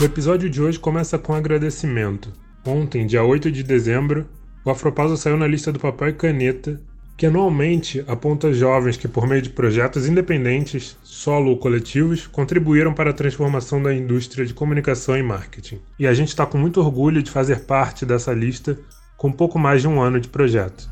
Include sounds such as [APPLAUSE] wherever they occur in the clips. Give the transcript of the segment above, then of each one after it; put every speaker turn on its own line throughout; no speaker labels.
O episódio de hoje começa com um agradecimento. Ontem, dia 8 de dezembro, o Afropausa saiu na lista do Papel e Caneta, que anualmente aponta jovens que, por meio de projetos independentes, solo ou coletivos, contribuíram para a transformação da indústria de comunicação e marketing. E a gente está com muito orgulho de fazer parte dessa lista com pouco mais de um ano de projeto.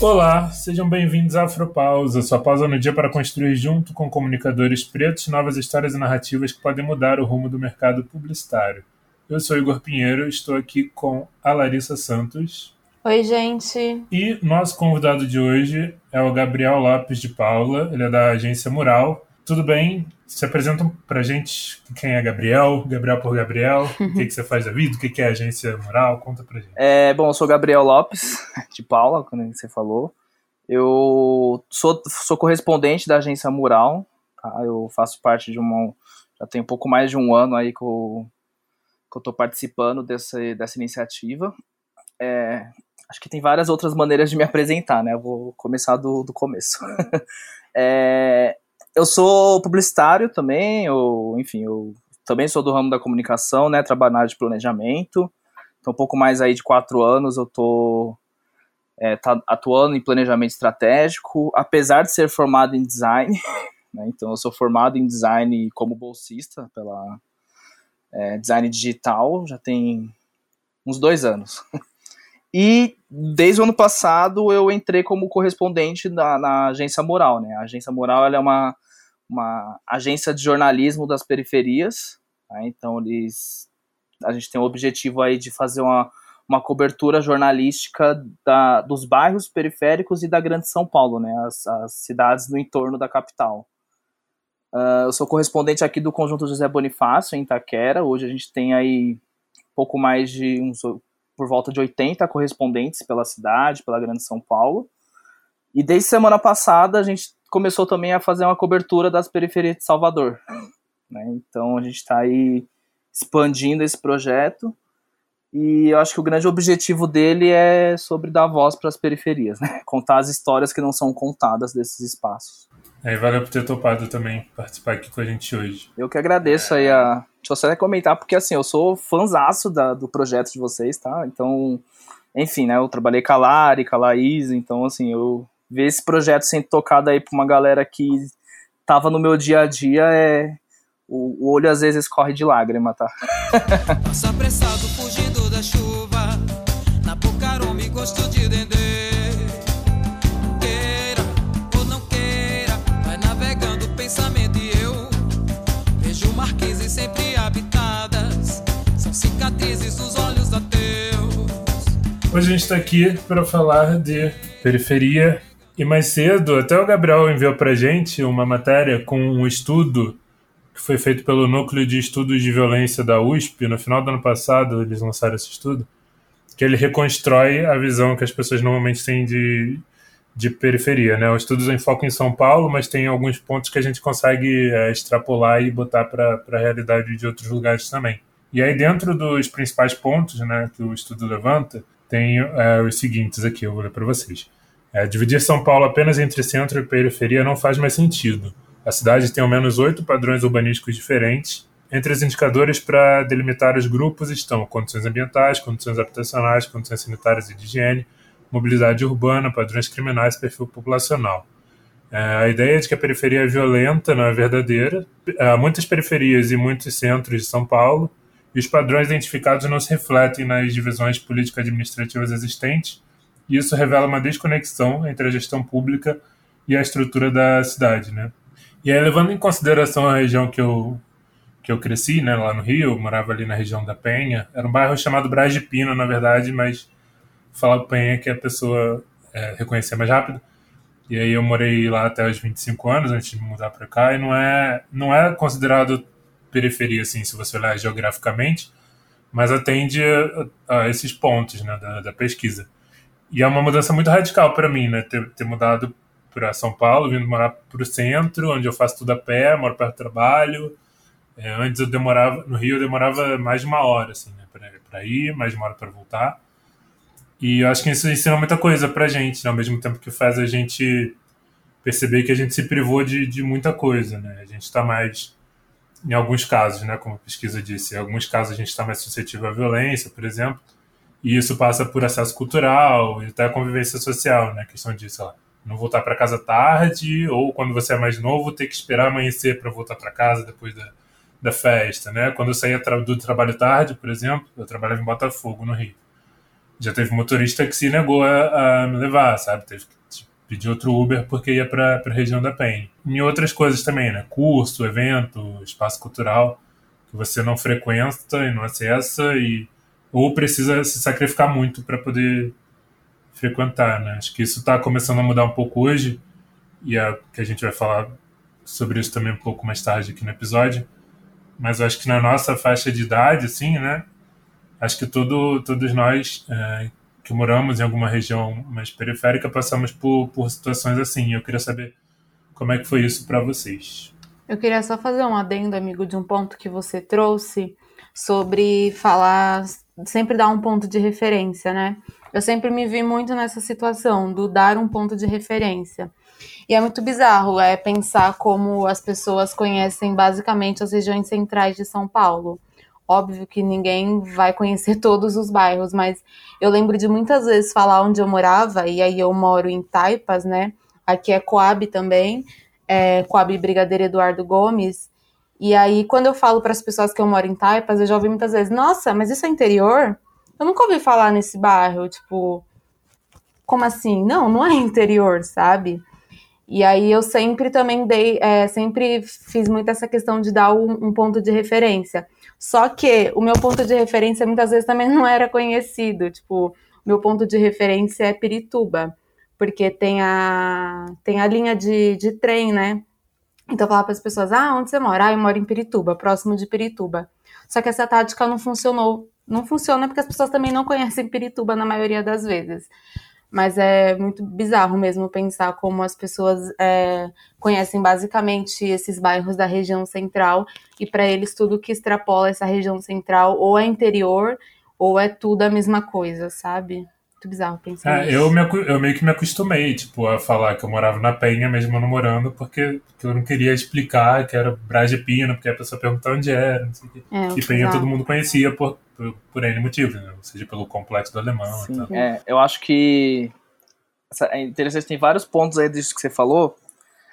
Olá, sejam bem-vindos à Afropausa, sua pausa no dia para construir junto com comunicadores pretos novas histórias e narrativas que podem mudar o rumo do mercado publicitário. Eu sou Igor Pinheiro, estou aqui com a Larissa Santos.
Oi, gente.
E nosso convidado de hoje é o Gabriel Lopes de Paula, ele é da agência Mural. Tudo bem? Se apresentam pra gente quem é Gabriel, Gabriel por Gabriel, o que, que você faz da vida, o que, que é agência Mural, conta pra gente.
É, bom, eu sou Gabriel Lopes, [LAUGHS] de Paula, como você falou. Eu sou, sou correspondente da agência Mural, tá? eu faço parte de uma. Já tem um pouco mais de um ano aí que eu, que eu tô participando dessa, dessa iniciativa. É, acho que tem várias outras maneiras de me apresentar, né? Eu vou começar do, do começo. [LAUGHS] é, eu sou publicitário também, eu, enfim, eu também sou do ramo da comunicação, né? Trabalho na área de planejamento. Então, um pouco mais aí de quatro anos eu tô é, tá atuando em planejamento estratégico, apesar de ser formado em design. [LAUGHS] Né, então, eu sou formado em design como bolsista pela é, design digital, já tem uns dois anos. [LAUGHS] E desde o ano passado eu entrei como correspondente na, na agência Moral, né? A agência Moral é uma, uma agência de jornalismo das periferias, tá? então eles, a gente tem o objetivo aí de fazer uma, uma cobertura jornalística da, dos bairros periféricos e da Grande São Paulo, né? As, as cidades no entorno da capital. Uh, eu sou correspondente aqui do Conjunto José Bonifácio, em Itaquera. Hoje a gente tem aí pouco mais de uns por volta de 80 correspondentes pela cidade, pela Grande São Paulo. E desde semana passada a gente começou também a fazer uma cobertura das periferias de Salvador. Né? Então a gente está aí expandindo esse projeto. E eu acho que o grande objetivo dele é sobre dar voz para as periferias, né? [LAUGHS] contar as histórias que não são contadas desses espaços.
É, valeu por ter topado também participar aqui com a gente hoje.
Eu que agradeço é... aí a. Deixa eu só comentar, porque assim, eu sou fãzaço da, do projeto de vocês, tá? Então, enfim, né? Eu trabalhei com a Lari, com a Laís, então assim, eu ver esse projeto sendo tocado aí pra uma galera que tava no meu dia a dia é. O, o olho às vezes corre de lágrima, tá? Passa apressado fugindo da chuva, na Pucarumbi gosto de dendê.
sempre habitadas, são cicatrizes dos olhos ateus. Hoje a gente está aqui para falar de periferia e mais cedo, até o Gabriel enviou para gente uma matéria com um estudo que foi feito pelo Núcleo de Estudos de Violência da USP. No final do ano passado, eles lançaram esse estudo, que ele reconstrói a visão que as pessoas normalmente têm de, de periferia. Né? O estudo em em São Paulo, mas tem alguns pontos que a gente consegue é, extrapolar e botar para a realidade de outros lugares também. E aí, dentro dos principais pontos né, que o estudo levanta, tem é, os seguintes aqui, eu vou ler para vocês. É, dividir São Paulo apenas entre centro e periferia não faz mais sentido. A cidade tem ao menos oito padrões urbanísticos diferentes. Entre os indicadores para delimitar os grupos estão condições ambientais, condições habitacionais, condições sanitárias e de higiene, mobilidade urbana, padrões criminais, perfil populacional. É, a ideia de que a periferia é violenta não é verdadeira. Há muitas periferias e muitos centros de São Paulo, e os padrões identificados não se refletem nas divisões político-administrativas existentes, e isso revela uma desconexão entre a gestão pública e a estrutura da cidade. Né? E aí, levando em consideração a região que eu, que eu cresci, né, lá no Rio, morava ali na região da Penha, era um bairro chamado Braz de Pina, na verdade, mas falar Penha que a pessoa é, reconhecer mais rápido. E aí eu morei lá até os 25 anos antes de mudar para cá e não é não é considerado periferia assim, se você olhar geograficamente, mas atende a, a esses pontos, né, da, da, pesquisa. E é uma mudança muito radical para mim, né, ter, ter mudado para São Paulo, vindo morar para o centro, onde eu faço tudo a pé, moro perto do trabalho. É, antes eu demorava no Rio eu demorava mais de uma hora assim, né, para ir, mais de uma hora para voltar. E eu acho que isso ensina muita coisa pra gente, né? ao mesmo tempo que faz a gente perceber que a gente se privou de, de muita coisa, né? A gente está mais, em alguns casos, né, como a pesquisa disse, em alguns casos a gente está mais suscetível à violência, por exemplo, e isso passa por acesso cultural e até convivência social, né? A questão disso, ó, não voltar para casa tarde, ou quando você é mais novo, ter que esperar amanhecer para voltar para casa depois da, da festa, né? Quando eu saía do trabalho tarde, por exemplo, eu trabalhava em Botafogo, no Rio. Já teve motorista que se negou a, a me levar, sabe? Teve que pedir outro Uber porque ia para a região da Penha. E outras coisas também, né? Curso, evento, espaço cultural, que você não frequenta e não acessa e ou precisa se sacrificar muito para poder frequentar, né? Acho que isso está começando a mudar um pouco hoje e é que a gente vai falar sobre isso também um pouco mais tarde aqui no episódio. Mas acho que na nossa faixa de idade, assim, né? Acho que todo, todos nós é, que moramos em alguma região mais periférica passamos por, por situações assim. Eu queria saber como é que foi isso para vocês.
Eu queria só fazer um adendo, amigo, de um ponto que você trouxe sobre falar, sempre dar um ponto de referência, né? Eu sempre me vi muito nessa situação do dar um ponto de referência. E é muito bizarro é pensar como as pessoas conhecem basicamente as regiões centrais de São Paulo. Óbvio que ninguém vai conhecer [LAUGHS] todos os bairros, mas eu lembro de muitas vezes falar onde eu morava, e aí eu moro em Taipas, né? Aqui é Coab também, é Coab Brigadeiro Eduardo Gomes. E aí, quando eu falo para as pessoas que eu moro em Taipas, eu já ouvi muitas vezes: Nossa, mas isso é interior? Eu nunca ouvi falar nesse bairro, tipo, como assim? Não, não é interior, sabe? E aí eu sempre também dei, é, sempre fiz muito essa questão de dar um, um, ponto de referência. Só que o meu ponto de referência muitas vezes também não era conhecido. Tipo, meu ponto de referência é Pirituba, porque tem a, tem a linha de, de trem, né? Então eu falava para as pessoas: ah, onde você mora? Ah, eu moro em Pirituba, próximo de Pirituba. Só que essa tática não funcionou não funciona porque as pessoas também não conhecem Pirituba na maioria das vezes. Mas é muito bizarro mesmo pensar como as pessoas é, conhecem basicamente esses bairros da região central e para eles tudo que extrapola essa região central ou é interior ou é tudo a mesma coisa, sabe? Muito bizarro pensar
é, eu, me, eu meio que me acostumei, tipo, a falar que eu morava na Penha, mesmo não morando, porque, porque eu não queria explicar que era Braga Pina, porque a pessoa perguntava onde era, não sei o quê. É, e Penha todo mundo conhecia por, por, por N motivos, né? Ou seja, pelo complexo do alemão Sim. e tal.
É, eu acho que é interessante, tem vários pontos aí disso que você falou.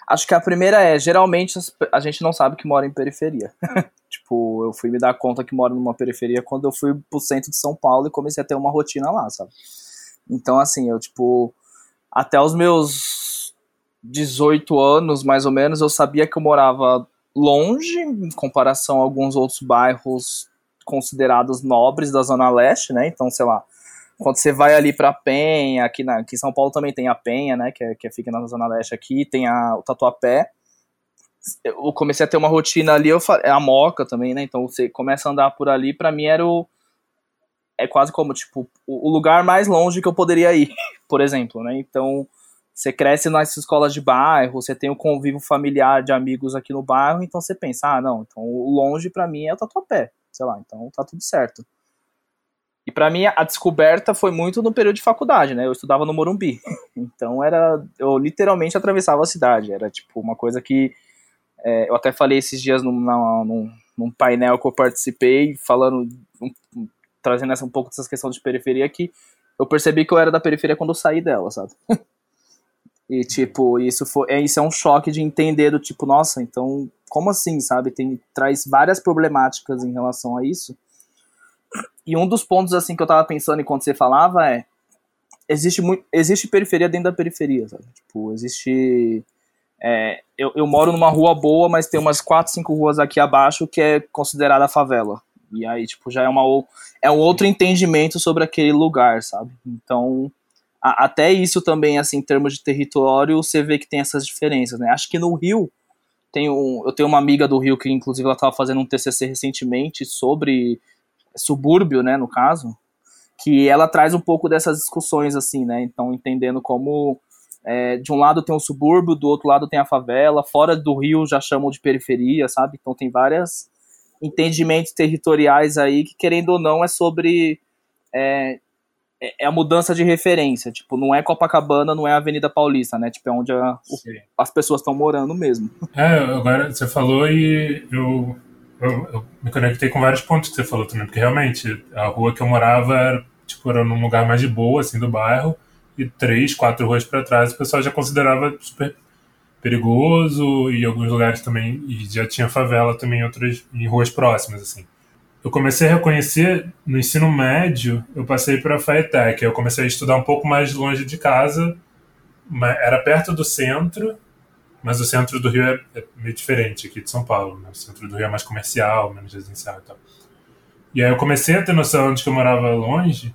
Acho que a primeira é, geralmente a gente não sabe que mora em periferia. [LAUGHS] tipo, eu fui me dar conta que moro numa periferia quando eu fui pro centro de São Paulo e comecei a ter uma rotina lá, sabe? Então, assim, eu, tipo, até os meus 18 anos, mais ou menos, eu sabia que eu morava longe, em comparação a alguns outros bairros considerados nobres da Zona Leste, né? Então, sei lá, quando você vai ali pra Penha, aqui, na, aqui em São Paulo também tem a Penha, né? Que, é, que fica na Zona Leste aqui, tem a, o Tatuapé. Eu comecei a ter uma rotina ali, eu é a Moca também, né? Então você começa a andar por ali, para mim era o, é quase como, tipo, o lugar mais longe que eu poderia ir, [LAUGHS] por exemplo, né? Então, você cresce nas escolas de bairro, você tem o convívio familiar de amigos aqui no bairro, então você pensa, ah, não, então longe para mim é o Tatuapé, sei lá, então tá tudo certo. E para mim a descoberta foi muito no período de faculdade, né? Eu estudava no Morumbi. [LAUGHS] Então era eu literalmente atravessava a cidade, era tipo uma coisa que é, eu até falei esses dias num, num, num, painel que eu participei, falando um, trazendo essa, um pouco dessas questões de periferia que eu percebi que eu era da periferia quando eu saí dela, sabe? [LAUGHS] e tipo, isso foi, é, isso é um choque de entender do tipo, nossa, então, como assim, sabe? Tem traz várias problemáticas em relação a isso. E um dos pontos assim que eu tava pensando enquanto você falava é existe muito existe periferia dentro da periferia, sabe? Tipo, existe é, eu, eu moro numa rua boa, mas tem umas quatro, cinco ruas aqui abaixo que é considerada favela. E aí, tipo, já é, uma, é um outro entendimento sobre aquele lugar, sabe? Então, a, até isso também, assim, em termos de território, você vê que tem essas diferenças, né? Acho que no Rio, tem um, eu tenho uma amiga do Rio que, inclusive, ela estava fazendo um TCC recentemente sobre subúrbio, né, no caso, que ela traz um pouco dessas discussões, assim, né? Então, entendendo como é, de um lado tem o subúrbio, do outro lado tem a favela, fora do Rio já chamam de periferia, sabe? Então tem várias entendimentos territoriais aí que, querendo ou não, é sobre é, é, é a mudança de referência. Tipo, não é Copacabana, não é Avenida Paulista, né? Tipo, é onde a, o, as pessoas estão morando mesmo.
É, agora você falou e eu, eu, eu, me conectei com vários pontos que você falou também, porque realmente a rua que eu morava era, tipo, era num lugar mais de boa, assim, do bairro, e três, quatro ruas para trás o pessoal já considerava super perigoso e alguns lugares também e já tinha favela também em outras em ruas próximas assim eu comecei a reconhecer no ensino médio, eu passei para a FAETEC, eu comecei a estudar um pouco mais longe de casa, era perto do centro, mas o centro do Rio é, é meio diferente aqui de São Paulo, né? o centro do Rio é mais comercial, menos residencial e tal. E aí eu comecei a ter noção de que eu morava longe,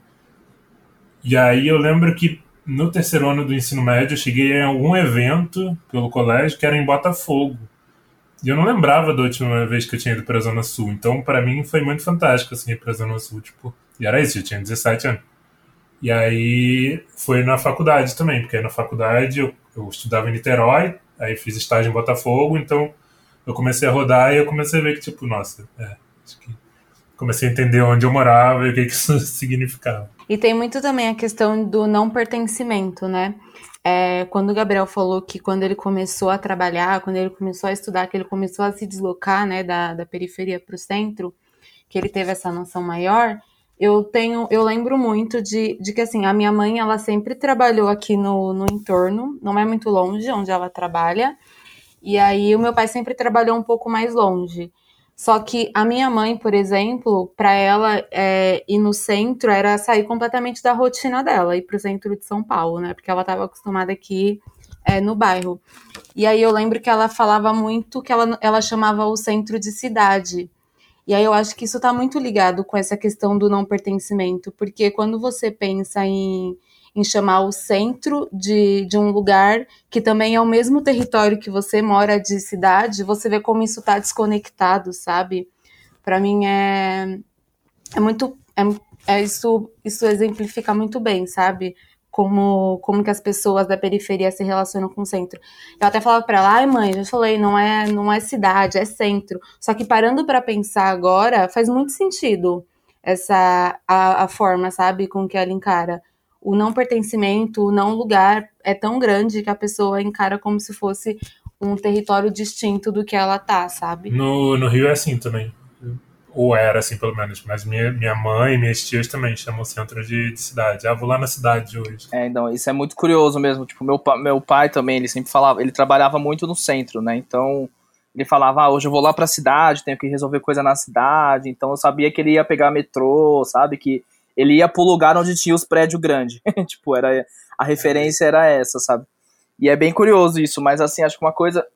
e aí eu lembro que no terceiro ano do ensino médio eu cheguei em algum evento pelo colégio que era em Botafogo. E eu não lembrava da última vez que eu tinha ido pra Zona Sul. Então, para mim, foi muito fantástico, assim, ir pra Zona Sul, tipo... E era isso, eu tinha 17 anos. E aí, foi na faculdade também, porque na faculdade eu, eu estudava em Niterói, aí fiz estágio em Botafogo, então eu comecei a rodar e eu comecei a ver que, tipo, nossa, é, acho que comecei a entender onde eu morava e o que, isso [LAUGHS] significava.
E tem muito também a questão do não pertencimento, né? É, quando o Gabriel falou que quando ele começou a trabalhar, quando ele começou a estudar, que ele começou a se deslocar né, da, da periferia para o centro, que ele teve essa noção maior, eu tenho, eu lembro muito de, de que assim, a minha mãe ela sempre trabalhou aqui no, no entorno, não é muito longe onde ela trabalha, e aí o meu pai sempre trabalhou um pouco mais longe. Só que a minha mãe, por exemplo, para ela é, ir no centro era sair completamente da rotina dela, ir para o centro de São Paulo, né? Porque ela estava acostumada aqui é, no bairro. E aí eu lembro que ela falava muito que ela, ela chamava o centro de cidade. E aí eu acho que isso está muito ligado com essa questão do não pertencimento, porque quando você pensa em em chamar o centro de, de um lugar que também é o mesmo território que você mora de cidade, você vê como isso está desconectado, sabe? Para mim é, é muito. É, é, isso, isso exemplifica muito bem, sabe? Como, como que as pessoas da periferia se relacionam com o centro. Eu até falava para ela, ai mãe, já falei, não é, não é cidade, é centro. Só que parando para pensar agora, faz muito sentido essa a, a forma, sabe, com que ela encara o não pertencimento, o não lugar é tão grande que a pessoa encara como se fosse um território distinto do que ela tá, sabe?
No, no Rio é assim também. Ou era assim, pelo menos. Mas minha, minha mãe e minhas tias também chamam o centro de, de cidade. Ah, vou lá na cidade hoje.
É, então, isso é muito curioso mesmo. Tipo, meu, meu pai também, ele sempre falava, ele trabalhava muito no centro, né? Então, ele falava, ah, hoje eu vou lá pra cidade, tenho que resolver coisa na cidade. Então, eu sabia que ele ia pegar metrô, sabe? Que ele ia pro lugar onde tinha os prédios grandes. [LAUGHS] tipo, era a referência era essa, sabe? E é bem curioso isso, mas assim, acho que uma coisa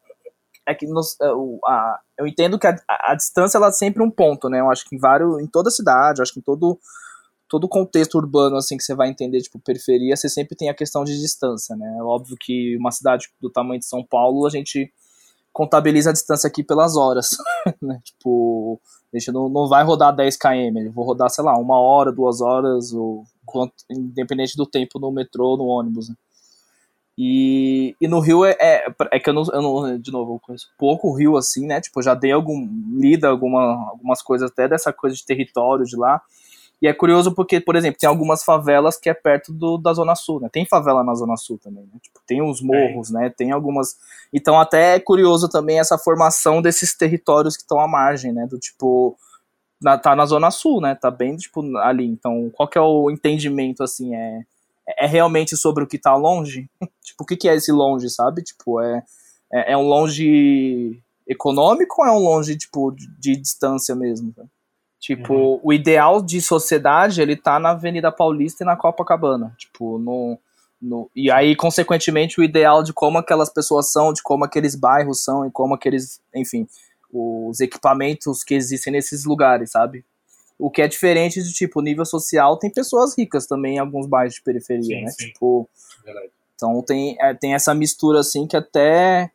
é que nos, é, a, eu entendo que a, a, a, distância ela é sempre um ponto, né? Eu acho que em vários, em toda cidade, acho que em todo todo contexto urbano assim que você vai entender, tipo, periferia, você sempre tem a questão de distância, né? É óbvio que uma cidade do tamanho de São Paulo, a gente contabiliza a distância aqui pelas horas, [LAUGHS] né? Tipo, a gente não, não vai rodar 10 km, eu vou rodar, sei lá, uma hora, duas horas, ou quanto, independente do tempo no metrô ou no ônibus. Né? E, e no Rio é, é, é, que eu não, eu não, de novo, eu conheço pouco o Rio assim, né? Tipo, já dei algum, lida alguma, algumas coisas até dessa coisa de território de lá. E é curioso porque, por exemplo, tem algumas favelas que é perto do, da Zona Sul, né? Tem favela na Zona Sul também, né? Tipo, tem uns morros, é. né? Tem algumas. Então, até é curioso também essa formação desses territórios que estão à margem, né? Do tipo. Na, tá na Zona Sul, né? Tá bem, tipo, ali. Então, qual que é o entendimento, assim? É, é realmente sobre o que tá longe? [LAUGHS] tipo, o que, que é esse longe, sabe? Tipo, é, é, é um longe econômico ou é um longe, tipo, de, de distância mesmo? Sabe? Tipo, uhum. o ideal de sociedade, ele tá na Avenida Paulista e na Copacabana. Tipo, no, no, e aí, consequentemente, o ideal de como aquelas pessoas são, de como aqueles bairros são e como aqueles, enfim, os equipamentos que existem nesses lugares, sabe? O que é diferente de, tipo, nível social, tem pessoas ricas também em alguns bairros de periferia, sim, né? Sim. Tipo, Verdade. então tem, é, tem essa mistura, assim, que até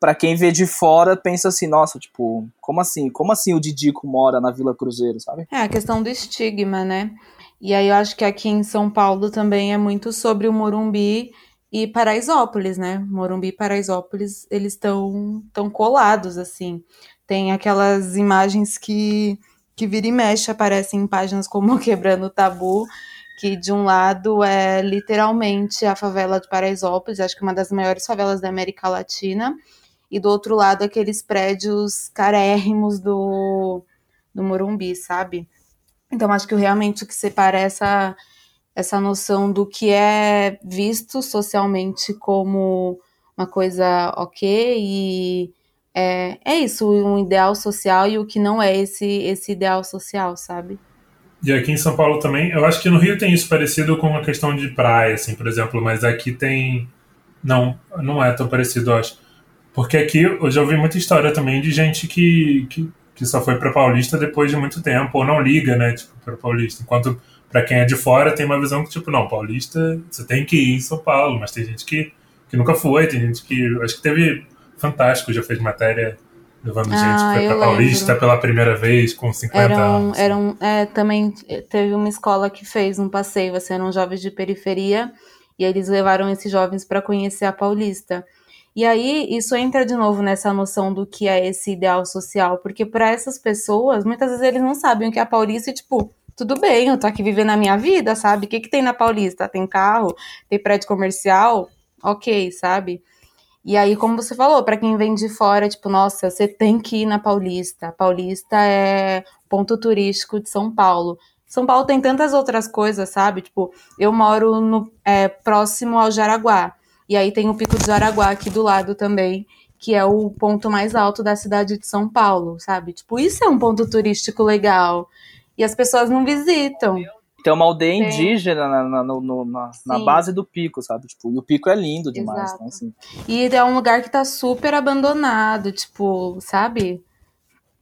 para quem vê de fora pensa assim, nossa, tipo, como assim? Como assim o Didico mora na Vila Cruzeiro, sabe?
É a questão do estigma, né? E aí eu acho que aqui em São Paulo também é muito sobre o Morumbi e Paraisópolis, né? Morumbi e Paraisópolis, eles estão tão colados assim. Tem aquelas imagens que que vira e mexe aparecem em páginas como [LAUGHS] Quebrando o Tabu, que de um lado é literalmente a favela de Paraisópolis, acho que uma das maiores favelas da América Latina, e do outro lado aqueles prédios carérrimos do, do Morumbi, sabe? Então acho que realmente o que separa essa, essa noção do que é visto socialmente como uma coisa ok e é, é isso, um ideal social e o que não é esse, esse ideal social, sabe?
E aqui em São Paulo também, eu acho que no Rio tem isso parecido com a questão de praia, assim, por exemplo, mas aqui tem. Não, não é tão parecido, eu acho. Porque aqui eu já ouvi muita história também de gente que, que, que só foi para Paulista depois de muito tempo, ou não liga, né, tipo, para Paulista. Enquanto para quem é de fora tem uma visão que, tipo, não, Paulista, você tem que ir em São Paulo, mas tem gente que, que nunca foi, tem gente que. Acho que teve. Fantástico, já fez matéria levando ah, gente para Paulista pela primeira vez com 50
eram,
anos.
Eram, é, também teve uma escola que fez um passeio, assim, eram jovens de periferia, e eles levaram esses jovens para conhecer a Paulista. E aí isso entra de novo nessa noção do que é esse ideal social, porque para essas pessoas, muitas vezes eles não sabem o que é a Paulista e tipo, tudo bem, eu tô aqui vivendo a minha vida, sabe? O que que tem na Paulista? Tem carro, tem prédio comercial, ok, sabe? E aí, como você falou, para quem vem de fora, tipo, nossa, você tem que ir na Paulista. Paulista é ponto turístico de São Paulo. São Paulo tem tantas outras coisas, sabe? Tipo, eu moro no, é, próximo ao Jaraguá. E aí tem o Pico do Jaraguá aqui do lado também, que é o ponto mais alto da cidade de São Paulo, sabe? Tipo, isso é um ponto turístico legal. E as pessoas não visitam.
Tem uma aldeia Sim. indígena na, na, no, na, na, base do pico, sabe? Tipo, e o pico é lindo demais, né? Assim.
E é um lugar que tá super abandonado, tipo, sabe?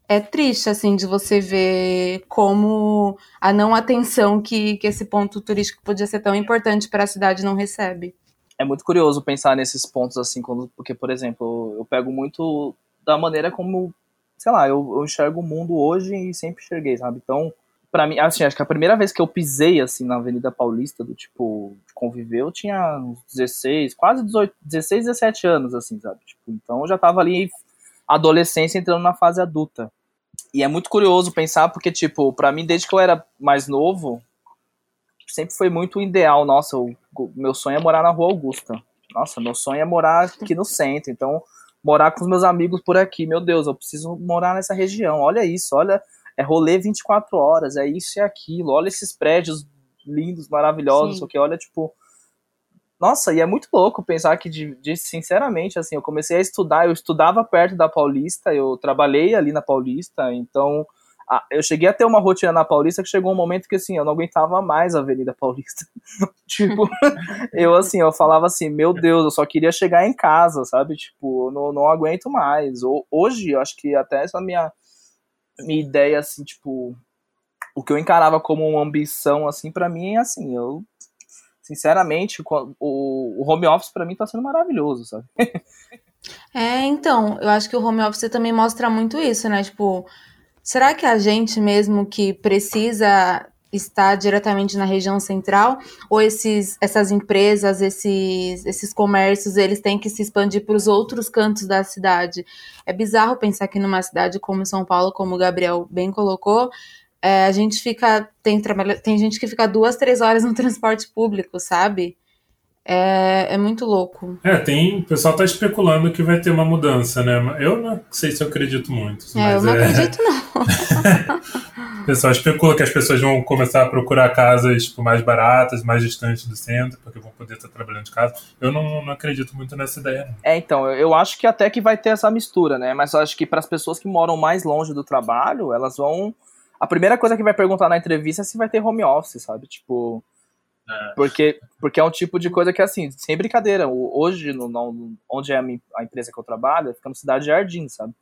É triste, assim, de você ver como a não atenção que, que esse ponto turístico podia ser tão importante para a cidade não recebe.
É muito curioso pensar nesses pontos, assim, quando, porque, por exemplo, eu pego muito da maneira como, sei lá, eu, eu enxergo o mundo hoje e sempre enxerguei, sabe? Então, para mim, assim, acho que a primeira vez que eu pisei, assim, na Avenida Paulista, do tipo, conviver, eu tinha uns 16, quase 18, 16, 17 anos, assim, sabe? Tipo, então eu já tava ali, adolescência, entrando na fase adulta. E é muito curioso pensar, porque, tipo, para mim, desde que eu era mais novo, sempre foi muito ideal. Nossa, o, meu sonho é morar na Rua Augusta. Nossa, meu sonho é morar aqui no centro. Então, morar com os meus amigos por aqui. Meu Deus, eu preciso morar nessa região. Olha isso, olha é rolê 24 horas, é isso e aquilo, olha esses prédios lindos, maravilhosos, o que olha, tipo. Nossa, e é muito louco pensar que, de, de, sinceramente, assim, eu comecei a estudar, eu estudava perto da Paulista, eu trabalhei ali na Paulista, então a, eu cheguei a ter uma rotina na Paulista que chegou um momento que, assim, eu não aguentava mais a Avenida Paulista. [LAUGHS] tipo, [LAUGHS] eu, assim, eu falava assim, meu Deus, eu só queria chegar em casa, sabe? Tipo, não, não aguento mais. Hoje, eu acho que até essa minha minha ideia, assim, tipo, o que eu encarava como uma ambição, assim, para mim é assim, eu, sinceramente, o, o home office para mim tá sendo maravilhoso, sabe? [LAUGHS]
É, então, eu acho que o home office também mostra muito isso, né? Tipo, será que a gente mesmo que precisa está diretamente na região central ou esses, essas empresas, esses, esses comércios, eles têm que se expandir para os outros cantos da cidade. É bizarro pensar que numa cidade como São Paulo, como o Gabriel bem colocou, é, a gente fica tem tem gente que fica duas, três horas no [LAUGHS] transporte público, sabe? É, é muito louco.
É, tem. O pessoal tá especulando que vai ter uma mudança, né? Eu não sei se eu acredito muito.
É, eu não é... acredito, não. [LAUGHS]
o pessoal especula que as pessoas vão começar a procurar casas tipo, mais baratas, mais distantes do centro, porque vão poder estar trabalhando de casa. Eu não, não acredito muito nessa ideia. Não.
É, então, eu acho que até que vai ter essa mistura, né? Mas eu acho que para as pessoas que moram mais longe do trabalho, elas vão. A primeira coisa que vai perguntar na entrevista é se vai ter home office, sabe? Tipo. Porque, porque é um tipo de coisa que, assim, sem brincadeira, hoje, no, no, onde é a, minha, a, empresa que eu trabalho, fica no Cidade de Jardim, sabe?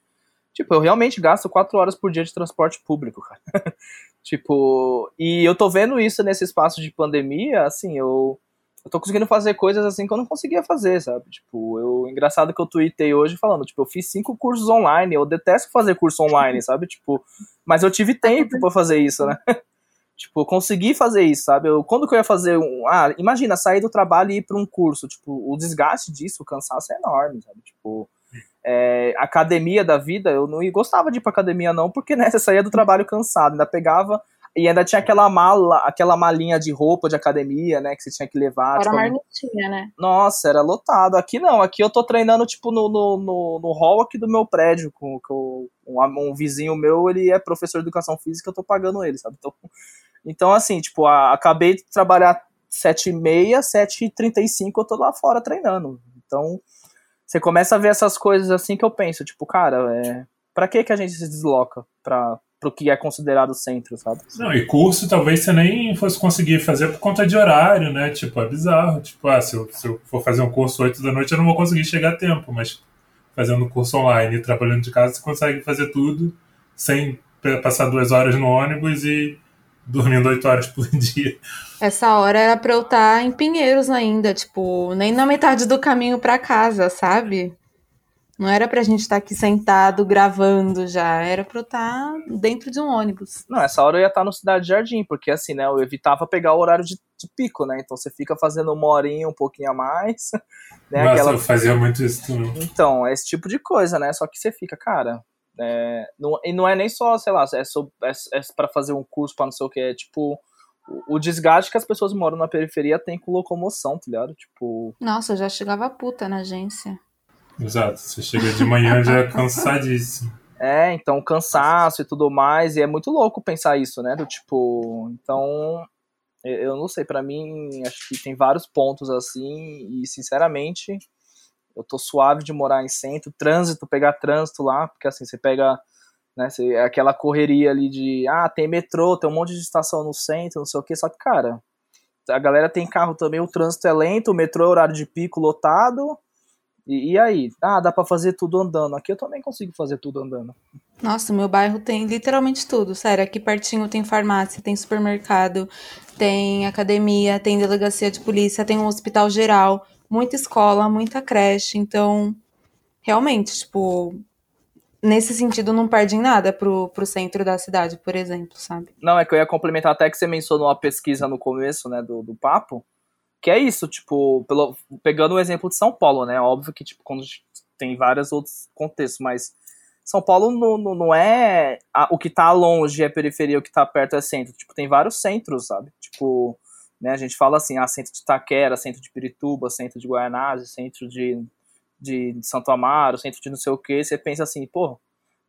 Tipo, eu realmente gasto quatro horas por dia de transporte público, cara. [LAUGHS] tipo, e eu tô vendo isso nesse espaço de pandemia, assim, eu, eu tô conseguindo fazer coisas assim que eu não conseguia fazer, sabe? Tipo, eu, engraçado que eu tuitei hoje falando, tipo, eu fiz cinco cursos online, eu detesto fazer curso online, sabe? Tipo, mas eu tive [LAUGHS] tempo para fazer isso, né? [LAUGHS] Tipo, eu consegui fazer isso, sabe? Eu, quando que eu ia fazer um. Ah, imagina, sair do trabalho e ir para um curso. Tipo, o desgaste disso, o cansaço é enorme, sabe? Tipo, é, academia da vida, eu não gostava de ir pra academia, não, porque né, você [LAUGHS] saía do trabalho cansado, ainda pegava e ainda tinha aquela mala, aquela malinha de roupa de academia, né, que você tinha que levar.
Era
tipo,
marmitinha, né?
Nossa, era lotado. Aqui não, aqui eu tô treinando, tipo, no, no, no, no hall aqui do meu prédio, com, com um, um, vizinho meu, ele é professor de educação física, eu tô pagando ele, sabe? Então, então assim, tipo, a, acabei de trabalhar 7h30, 7h35 eu tô lá fora treinando. Então, você começa a ver essas coisas assim que eu penso, tipo, cara, é, pra que que a gente se desloca pra, pro que é considerado centro, sabe?
Não, e curso talvez você nem fosse conseguir fazer por conta de horário, né? Tipo, é bizarro. Tipo, ah, se eu, se eu for fazer um curso 8 da noite, eu não vou conseguir chegar a tempo, mas fazendo curso online e trabalhando de casa, você consegue fazer tudo sem passar duas horas no ônibus e dormindo oito horas por [LAUGHS] dia.
Essa hora era pra eu estar tá em Pinheiros ainda, tipo, nem na metade do caminho para casa, sabe? Não era pra gente estar tá aqui sentado gravando já, era pra eu estar tá dentro de um ônibus.
Não, essa hora eu ia estar no Cidade Jardim, porque assim, né, eu evitava pegar o horário de, de pico, né? Então você fica fazendo uma horinha um pouquinho a mais. [LAUGHS]
Né, Nossa, aquela... eu fazia muito isso também.
Então, é esse tipo de coisa, né? Só que você fica, cara, é, não, e não é nem só, sei lá, é, so, é, é para fazer um curso para não sei o que, é tipo o, o desgaste que as pessoas moram na periferia tem com locomoção, tá ligado? Tipo.
Nossa, eu já chegava puta na agência.
Exato, você chega de manhã já é cansadíssimo. [LAUGHS]
É, então cansaço e tudo mais, e é muito louco pensar isso, né? Do tipo, então, eu não sei, para mim, acho que tem vários pontos assim, e sinceramente, eu tô suave de morar em centro, trânsito, pegar trânsito lá, porque assim, você pega, né, você, aquela correria ali de, ah, tem metrô, tem um monte de estação no centro, não sei o que, só que, cara, a galera tem carro também, o trânsito é lento, o metrô é horário de pico lotado, e, e aí? Ah, dá para fazer tudo andando. Aqui eu também consigo fazer tudo andando.
Nossa, meu bairro tem literalmente tudo, sério. Aqui pertinho tem farmácia, tem supermercado, tem academia, tem delegacia de polícia, tem um hospital geral muita escola, muita creche, então realmente, tipo, nesse sentido não perde nada pro, pro centro da cidade, por exemplo, sabe?
Não, é que eu ia complementar até que você mencionou a pesquisa no começo, né, do, do papo, que é isso, tipo, pelo, pegando o exemplo de São Paulo, né, óbvio que, tipo, quando tem vários outros contextos, mas São Paulo não, não, não é a, o que tá longe é periferia, o que tá perto é centro, tipo, tem vários centros, sabe, tipo, né? A gente fala assim, ah, centro de Taquera, centro de Pirituba, centro de Guaianazes, centro de, de Santo Amaro, centro de não sei o que, você pensa assim, pô,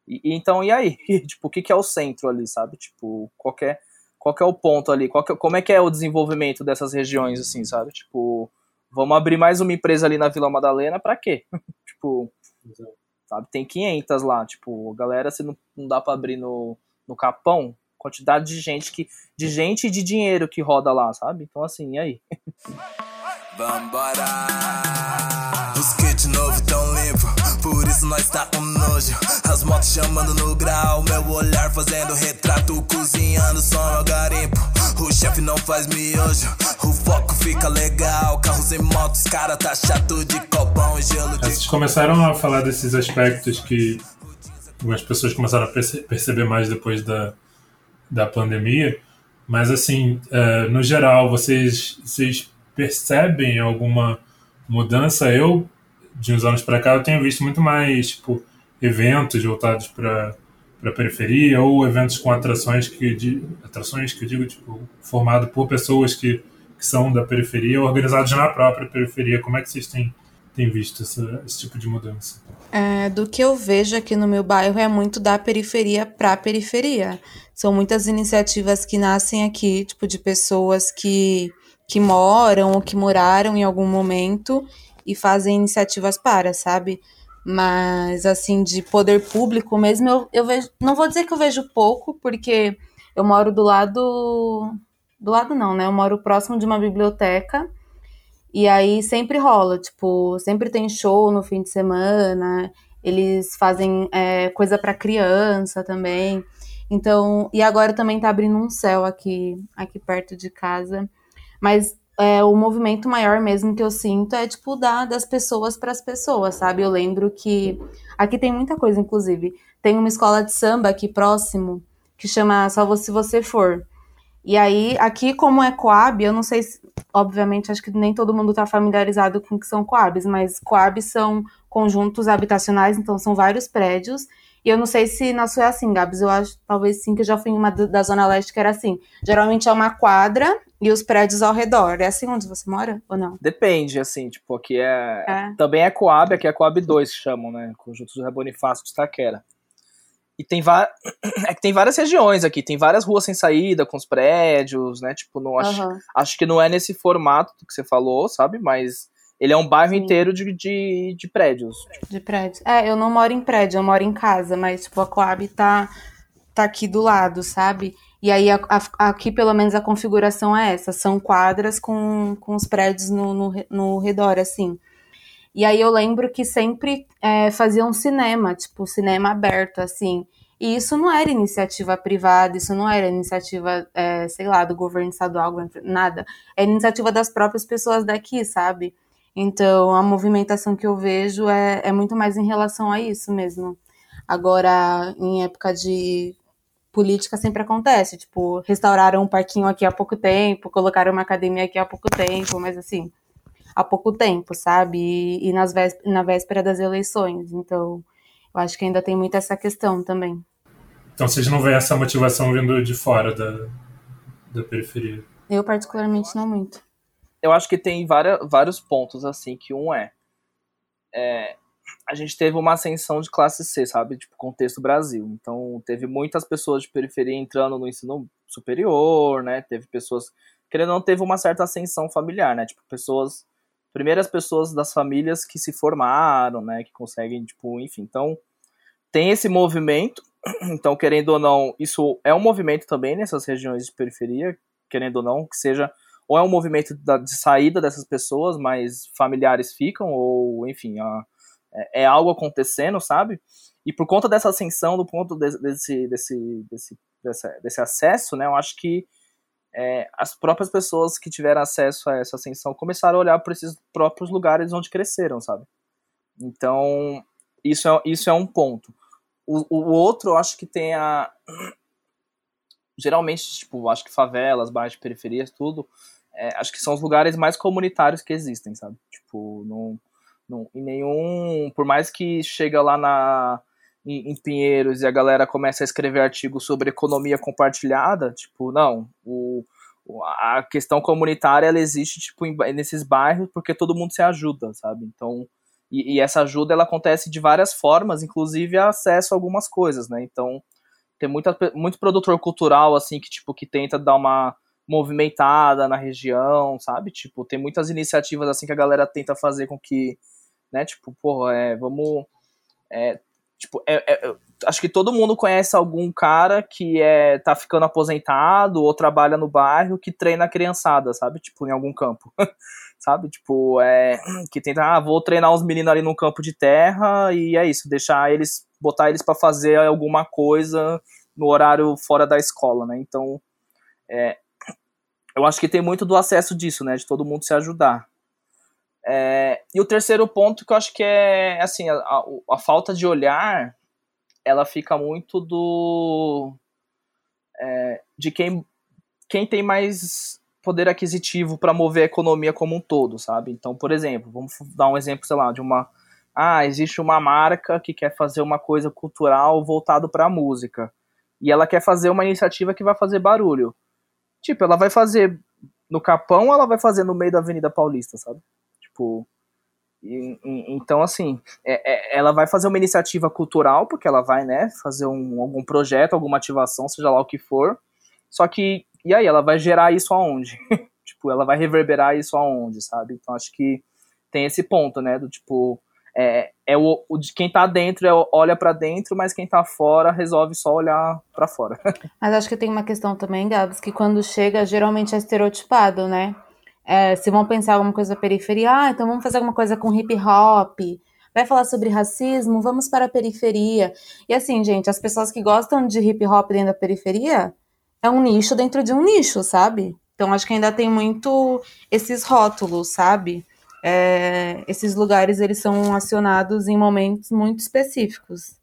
e, então e aí? [LAUGHS] tipo, o que, que é o centro ali, sabe? Tipo, qual é, qual é o ponto ali? Qual é, como é que é o desenvolvimento dessas regiões, assim, sabe? Tipo, vamos abrir mais uma empresa ali na Vila Madalena, para quê? [LAUGHS] tipo, sabe? Tem 500 lá, tipo, galera, se não, não dá para abrir no, no Capão, quantidade de gente que de gente e de dinheiro que roda lá, sabe? Então assim, e aí? Vambora! Os kits novo tão limpo, por isso nós tá com nojo. As motos chamando no grau, meu olhar fazendo retrato, cozinhando som no garimpo. O chefe não faz miojo, o foco fica legal. Carros e motos, cara tá chato de copão, gelo de.
Vocês começaram a falar desses aspectos que algumas pessoas começaram a perceber mais depois da, da pandemia, mas assim, uh, no geral, vocês, vocês percebem alguma mudança? Eu, de uns anos para cá, eu tenho visto muito mais tipo, eventos voltados para para periferia ou eventos com atrações que de, atrações que eu digo tipo formado por pessoas que, que são da periferia organizados na própria periferia como é que vocês têm têm visto essa, esse tipo de mudança
é, do que eu vejo aqui no meu bairro é muito da periferia para periferia são muitas iniciativas que nascem aqui, tipo, de pessoas que, que moram ou que moraram em algum momento e fazem iniciativas para, sabe? Mas, assim, de poder público mesmo, eu, eu vejo. Não vou dizer que eu vejo pouco, porque eu moro do lado. Do lado não, né? Eu moro próximo de uma biblioteca. E aí sempre rola, tipo, sempre tem show no fim de semana. Eles fazem é, coisa para criança também. Então, e agora também tá abrindo um céu aqui, aqui perto de casa. Mas é, o movimento maior mesmo que eu sinto é, tipo, dar das pessoas para as pessoas, sabe? Eu lembro que. Aqui tem muita coisa, inclusive. Tem uma escola de samba aqui próximo que chama Só Se Você For. E aí, aqui, como é Coab, eu não sei se. Obviamente, acho que nem todo mundo está familiarizado com o que são Coabs, mas Coabs são conjuntos habitacionais, então são vários prédios. E eu não sei se na sua é assim, Gabs. Eu acho, talvez sim, que eu já fui em uma da Zona Leste que era assim. Geralmente é uma quadra e os prédios ao redor. É assim onde você mora ou não?
Depende, assim, tipo, aqui é. é. Também é Coab, aqui é Coab 2 que chamam, né? Conjunto do Bonifácio de Itaquera. E tem, [CLEARS THROAT] é que tem várias regiões aqui, tem várias ruas sem saída, com os prédios, né? Tipo, não acho, uhum. acho que não é nesse formato que você falou, sabe? Mas ele é um bairro Sim. inteiro de, de, de, prédios.
De prédios. É, eu não moro em prédio, eu moro em casa, mas tipo, a Coab tá, tá aqui do lado, sabe? E aí a, a, aqui pelo menos a configuração é essa, são quadras com, com os prédios no, no, no redor, assim. E aí eu lembro que sempre é, faziam cinema, tipo, cinema aberto, assim. E isso não era iniciativa privada, isso não era iniciativa, é, sei lá, do governo estadual, nada. É iniciativa das próprias pessoas daqui, sabe? Então, a movimentação que eu vejo é, é muito mais em relação a isso mesmo. Agora, em época de política sempre acontece, tipo, restauraram um parquinho aqui há pouco tempo, colocaram uma academia aqui há pouco tempo, mas assim, há pouco tempo, sabe? E, e nas véspera, na véspera das eleições. Então, eu acho que ainda tem muito essa questão também.
Então, vocês não veem essa motivação vindo de fora da, da periferia?
Eu, particularmente, não muito.
Eu acho que tem várias, vários pontos, assim, que um é, é a gente teve uma ascensão de classe C, sabe? Tipo, contexto Brasil. Então, teve muitas pessoas de periferia entrando no ensino superior, né? Teve pessoas. Querendo ou não, teve uma certa ascensão familiar, né? Tipo, pessoas primeiras pessoas das famílias que se formaram, né, que conseguem, tipo, enfim, então tem esse movimento, [CLEARS THROAT] então querendo ou não, isso é um movimento também nessas regiões de periferia, querendo ou não, que seja ou é um movimento de saída dessas pessoas, mas familiares ficam, ou enfim, é, é, algo acontecendo, sabe? E por conta dessa ascensão, do ponto desse, desse, desse, desse, desse acesso, né, eu acho que é, as próprias pessoas que tiveram acesso a essa ascensão começaram a olhar para esses próprios lugares onde cresceram, sabe? Então, isso é, isso é um ponto. O, o outro, eu acho que tem a. Geralmente, tipo, acho que favelas, baixas periferias, tudo, é, acho que são os lugares mais comunitários que existem, sabe? Tipo, não, não, em nenhum. Por mais que chega lá na, em, em, Pinheiros e a galera começa a escrever artigos sobre economia compartilhada, tipo, não, o, a questão comunitária ela existe tipo em, nesses bairros porque todo mundo se ajuda, sabe? Então, e, e, essa ajuda ela acontece de várias formas, inclusive acesso a algumas coisas, né? Então, tem muita, muito produtor cultural assim que tipo que tenta dar uma movimentada na região, sabe? Tipo, tem muitas iniciativas assim que a galera tenta fazer com que, né? Tipo, porra, é, vamos é, Tipo, é, é, acho que todo mundo conhece algum cara que é tá ficando aposentado ou trabalha no bairro que treina a criançada, sabe? Tipo, em algum campo. [LAUGHS] sabe? Tipo, é que tenta, ah, vou treinar os meninos ali no campo de terra e é isso, deixar eles, botar eles para fazer alguma coisa no horário fora da escola, né? Então, é, eu acho que tem muito do acesso disso, né? De todo mundo se ajudar. É, e o terceiro ponto que eu acho que é assim a, a, a falta de olhar ela fica muito do é, de quem quem tem mais poder aquisitivo para mover a economia como um todo, sabe? Então, por exemplo, vamos dar um exemplo, sei lá, de uma ah, existe uma marca que quer fazer uma coisa cultural voltado para a música e ela quer fazer uma iniciativa que vai fazer barulho. Tipo, ela vai fazer no Capão, ela vai fazer no meio da Avenida Paulista, sabe? Tipo, e, e, então, assim, é, é, ela vai fazer uma iniciativa cultural, porque ela vai, né, fazer um, algum projeto, alguma ativação, seja lá o que for. Só que, e aí, ela vai gerar isso aonde? [LAUGHS] tipo, ela vai reverberar isso aonde, sabe? Então, acho que tem esse ponto, né, do tipo, é, é o, o de quem tá dentro é, olha para dentro, mas quem tá fora resolve só olhar para fora. [LAUGHS]
mas acho que tem uma questão também, Gabs, que quando chega, geralmente é estereotipado, né? É, se vão pensar alguma coisa periferia, ah, então vamos fazer alguma coisa com hip hop, vai falar sobre racismo, vamos para a periferia. E assim, gente, as pessoas que gostam de hip hop dentro da periferia é um nicho dentro de um nicho, sabe? Então acho que ainda tem muito esses rótulos, sabe? É, esses lugares eles são acionados em momentos muito específicos.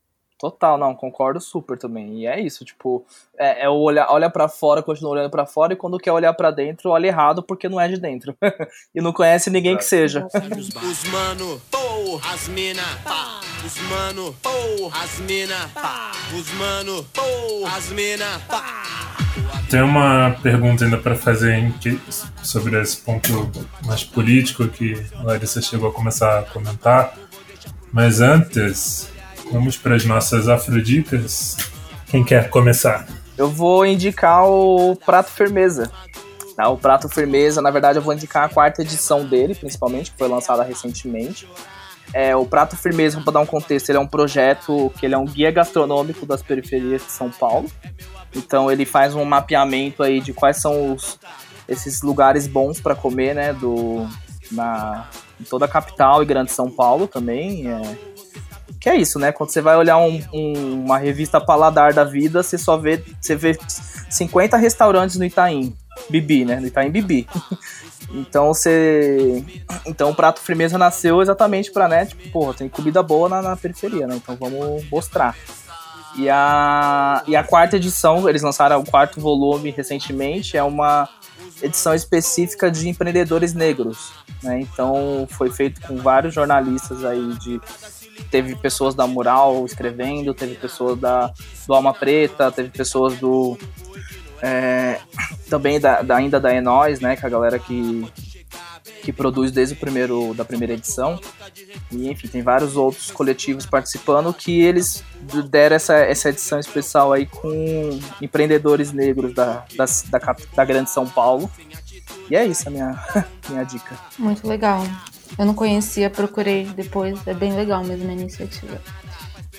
Total, não, concordo super também. E é isso, tipo, é, é olhar, olha para fora, continua olhando para fora, e quando quer olhar para dentro, olha errado porque não é de dentro. [LAUGHS] e não conhece ninguém que seja. Os mano, pô, as mina, pá. Os mano, pô, as mina,
pá. Os mano, pô, as mina, pá. Tem uma pergunta ainda para fazer hein, que, sobre esse ponto mais político que a Larissa chegou a começar a comentar. Mas antes, vamos para as nossas afrodicas. Quem quer começar?
Eu vou indicar o Prato Firmeza. Tá? O Prato Firmeza, na verdade, eu vou indicar a quarta edição dele, principalmente, que foi lançada recentemente. É, o Prato Firmeza, para dar um contexto, ele é um projeto que ele é um guia gastronômico das periferias de São Paulo. Então ele faz um mapeamento aí de quais são os, esses lugares bons para comer, né, do na em toda a capital e grande São Paulo também. É, que é isso, né? Quando você vai olhar um, um, uma revista paladar da vida, você só vê, você vê 50 restaurantes no Itaim Bibi, né? No Itaim Bibi. [LAUGHS] Então você. Então o prato firmeza nasceu exatamente pra, né? Tipo, porra, tem comida boa na, na periferia, né? Então vamos mostrar. E a, e a quarta edição, eles lançaram o quarto volume recentemente, é uma edição específica de empreendedores negros. Né? Então foi feito com vários jornalistas aí de. Teve pessoas da Mural escrevendo, teve pessoas da, do Alma Preta, teve pessoas do. É, também da, da, ainda da Enóis, né? Que é a galera que, que produz desde o primeiro da primeira edição. E enfim, tem vários outros coletivos participando que eles deram essa, essa edição especial aí com empreendedores negros da, da, da, da Grande São Paulo. E é isso a minha, [LAUGHS] minha dica.
Muito legal. Eu não conhecia, procurei depois. É bem legal mesmo a iniciativa.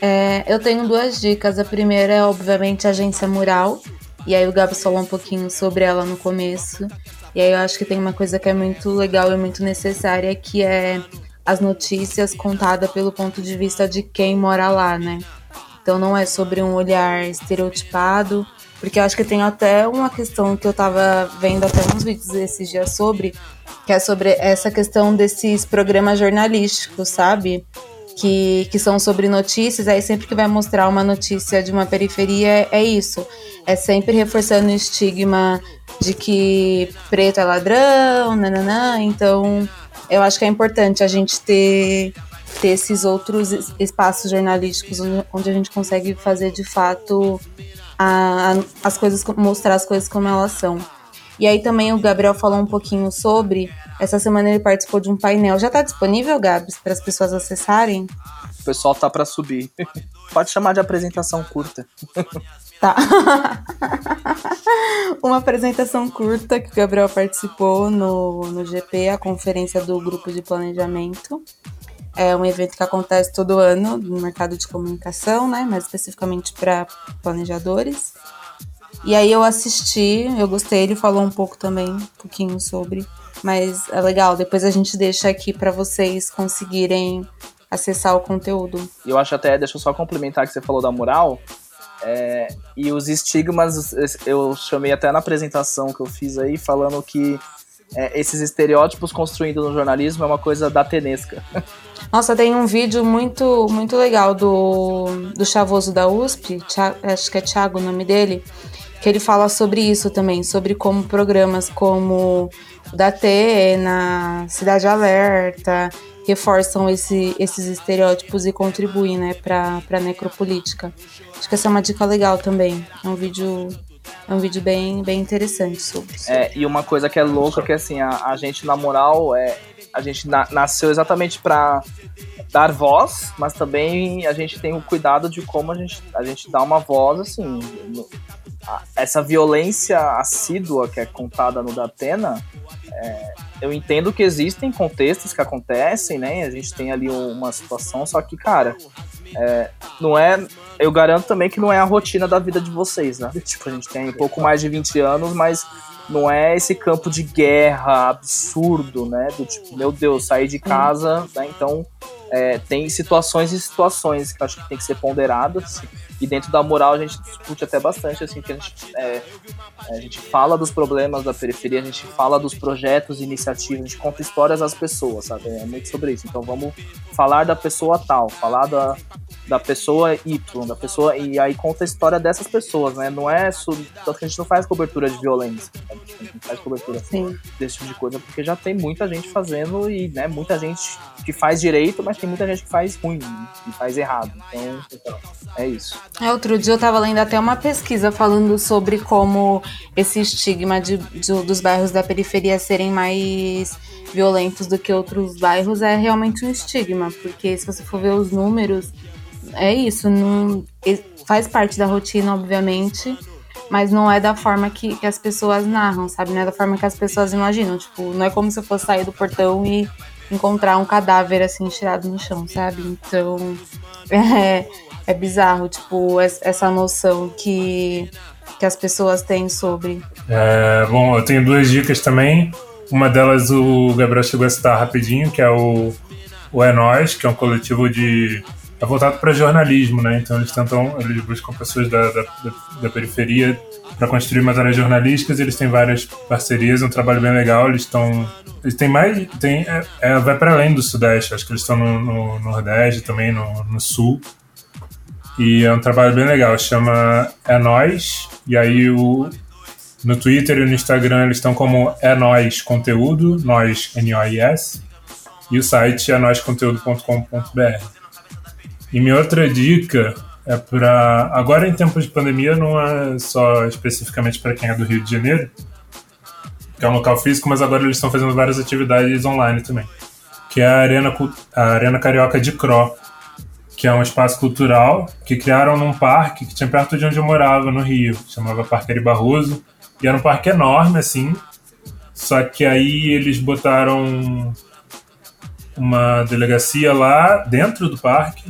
É, eu tenho duas dicas. A primeira é, obviamente, a Agência Mural. E aí o Gabs falou um pouquinho sobre ela no começo. E aí eu acho que tem uma coisa que é muito legal e muito necessária, que é as notícias contadas pelo ponto de vista de quem mora lá, né? Então não é sobre um olhar estereotipado, porque eu acho que tem até uma questão que eu tava vendo até uns vídeos esses dias sobre, que é sobre essa questão desses programas jornalísticos, sabe? Que, que são sobre notícias, aí sempre que vai mostrar uma notícia de uma periferia é isso. É sempre reforçando o estigma de que preto é ladrão, nananã. Então, eu acho que é importante a gente ter, ter esses outros espaços jornalísticos onde a gente consegue fazer de fato a, a, as coisas, mostrar as coisas como elas são. E aí também o Gabriel falou um pouquinho sobre. Essa semana ele participou de um painel. Já está disponível, Gabs, para as pessoas acessarem?
O pessoal tá para subir. [LAUGHS] Pode chamar de apresentação curta. [LAUGHS]
Tá. [LAUGHS] Uma apresentação curta que o Gabriel participou no, no GP, a conferência do grupo de planejamento. É um evento que acontece todo ano no mercado de comunicação, né? Mais especificamente para planejadores. E aí eu assisti, eu gostei, ele falou um pouco também, um pouquinho sobre, mas é legal. Depois a gente deixa aqui para vocês conseguirem acessar o conteúdo.
Eu acho até, deixa eu só complementar que você falou da mural. É, e os estigmas, eu chamei até na apresentação que eu fiz aí, falando que é, esses estereótipos construídos no jornalismo é uma coisa datenesca. [LAUGHS]
Nossa, tem um vídeo muito muito legal do, do Chavoso da USP, acho que é Thiago o nome dele, que ele fala sobre isso também, sobre como programas como o da na Cidade Alerta reforçam esse, esses estereótipos e contribuem né, para a necropolítica. Acho que essa é uma dica legal também. É um vídeo é um vídeo bem, bem interessante sobre isso.
É, e uma coisa que é louca que assim, a, a gente, na moral, é, a gente na, nasceu exatamente para dar voz, mas também a gente tem o cuidado de como a gente, a gente dá uma voz, assim. No, a, essa violência assídua que é contada no Datena, é, eu entendo que existem contextos que acontecem, né? A gente tem ali uma situação, só que, cara, é, não é. Eu garanto também que não é a rotina da vida de vocês, né? [LAUGHS] Tipo, a gente tem um pouco mais de 20 anos, mas não é esse campo de guerra absurdo, né? Do tipo, meu Deus, sair de casa, né? Então, é, tem situações e situações que eu acho que tem que ser ponderadas. E dentro da moral a gente discute até bastante, assim, que a gente, é, a gente fala dos problemas da periferia, a gente fala dos projetos, iniciativas, a gente conta histórias às pessoas, sabe? É muito sobre isso. Então vamos falar da pessoa tal, falar da, da pessoa Y, da pessoa, e aí conta a história dessas pessoas, né? Não é sobre. A gente não faz cobertura de violência, sabe? a gente não faz cobertura Sim. desse tipo de coisa, porque já tem muita gente fazendo e, né, muita gente que faz direito, mas tem muita gente que faz ruim, que faz errado. Então, é isso.
É, outro dia eu tava lendo até uma pesquisa falando sobre como esse estigma de, de dos bairros da periferia serem mais violentos do que outros bairros é realmente um estigma, porque se você for ver os números é isso, não, faz parte da rotina, obviamente, mas não é da forma que, que, as pessoas narram, sabe? Não é da forma que as pessoas imaginam. Tipo, não é como se eu fosse sair do portão e encontrar um cadáver assim tirado no chão, sabe? Então [LAUGHS] é, é bizarro, tipo, essa noção que, que as pessoas têm sobre.
É, bom, eu tenho duas dicas também. Uma delas o Gabriel chegou a citar rapidinho, que é o, o É Nós, que é um coletivo de é voltado para jornalismo, né? Então eles tentam, eles buscam pessoas da, da, da periferia para construir matérias jornalísticas. Eles têm várias parcerias, é um trabalho bem legal. Eles estão, eles têm mais, tem, é, é vai para além do sudeste. Acho que eles estão no, no, nordeste também, no, no, sul. E é um trabalho bem legal. Chama É Nós. E aí o no Twitter e no Instagram eles estão como É Nós Conteúdo, Nós N-O-I-S. E o site é noisconteúdo.com.br. E minha outra dica é para. Agora, em tempos de pandemia, não é só especificamente para quem é do Rio de Janeiro, que é um local físico, mas agora eles estão fazendo várias atividades online também. Que é a Arena, a Arena Carioca de Cro, que é um espaço cultural que criaram num parque que tinha perto de onde eu morava, no Rio. Chamava Parque Ari Barroso. E era um parque enorme, assim. Só que aí eles botaram uma delegacia lá dentro do parque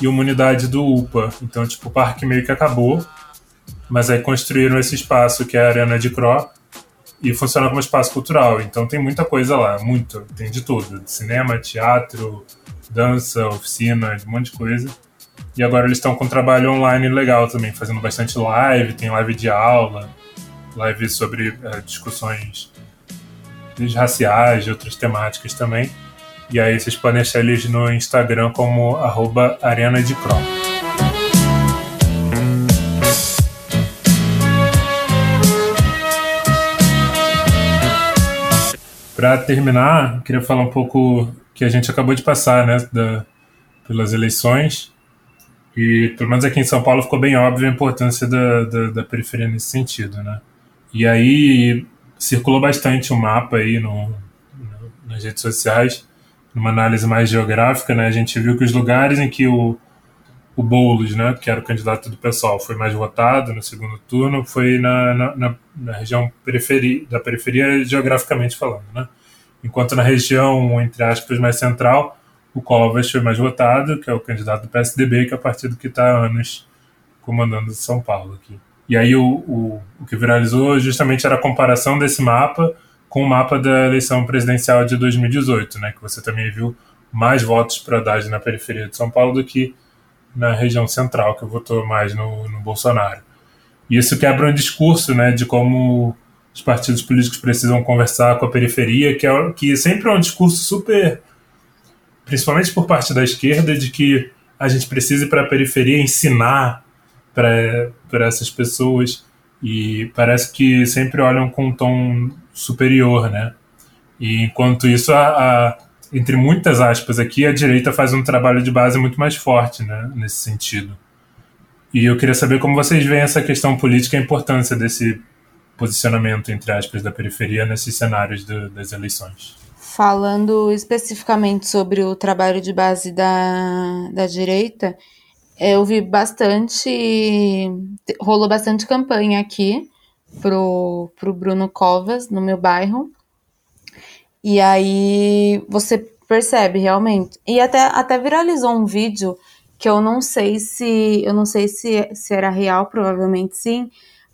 e uma unidade do UPA. Então, tipo, o parque meio que acabou, mas aí construíram esse espaço que é a Arena de Cro e funciona como espaço cultural. Então tem muita coisa lá, muito, tem de tudo, cinema, teatro, dança, oficina, um monte de coisa. E agora eles estão com um trabalho online legal também, fazendo bastante live, tem live de aula, live sobre uh, discussões raciais, outras temáticas também. E aí vocês podem achar eles no Instagram como arroba Arena de. Para terminar, queria falar um pouco que a gente acabou de passar, né, da, pelas eleições. E pelo menos aqui em São Paulo ficou bem óbvio a importância da, da, da periferia nesse sentido, né? E aí circulou bastante um mapa aí no, no, nas redes sociais numa análise mais geográfica, né, a gente viu que os lugares em que o, o Boulos, né, que era o candidato do pessoal, foi mais votado no segundo turno, foi na, na, na, região periferia, da periferia geograficamente falando, né? Enquanto na região, entre aspas, mais central, o Covas foi mais votado, que é o candidato do PSDB, que é o partido que está há anos comandando São Paulo aqui. E aí o, o, o que viralizou justamente era a comparação desse mapa com o mapa da eleição presidencial de 2018, né, que você também viu mais votos para Haddad na periferia de São Paulo do que na região central, que votou mais no, no Bolsonaro. E isso quebra um discurso né, de como os partidos políticos precisam conversar com a periferia, que, é, que sempre é um discurso super, principalmente por parte da esquerda, de que a gente precisa ir para a periferia ensinar para essas pessoas e parece que sempre olham com um tom superior, né? E enquanto isso, a, a, entre muitas aspas aqui, a direita faz um trabalho de base muito mais forte, né? Nesse sentido. E eu queria saber como vocês veem essa questão política a importância desse posicionamento, entre aspas, da periferia nesses cenários do, das eleições.
Falando especificamente sobre o trabalho de base da, da direita, eu vi bastante. rolou bastante campanha aqui pro, pro Bruno Covas, no meu bairro. E aí você percebe realmente. E até, até viralizou um vídeo que eu não sei se. Eu não sei se, se era real, provavelmente sim.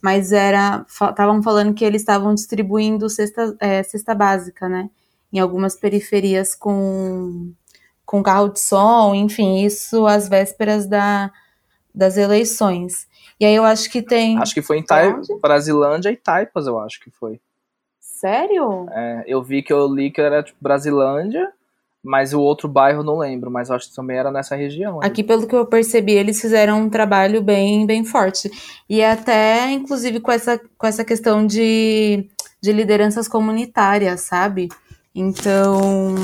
Mas era. Estavam falando que eles estavam distribuindo cesta, é, cesta básica, né? Em algumas periferias com, com carro de som, enfim, isso às vésperas da, das eleições. E aí eu acho que tem.
Acho que foi em tai... Brasilândia e Taipas, eu acho que foi.
Sério?
É, eu vi que eu li que era tipo Brasilândia, Mas o outro bairro não lembro, mas acho que também era nessa região.
Aqui, pelo que eu percebi, eles fizeram um trabalho bem, bem forte. E até, inclusive, com essa, com essa questão de, de lideranças comunitárias, sabe? Então,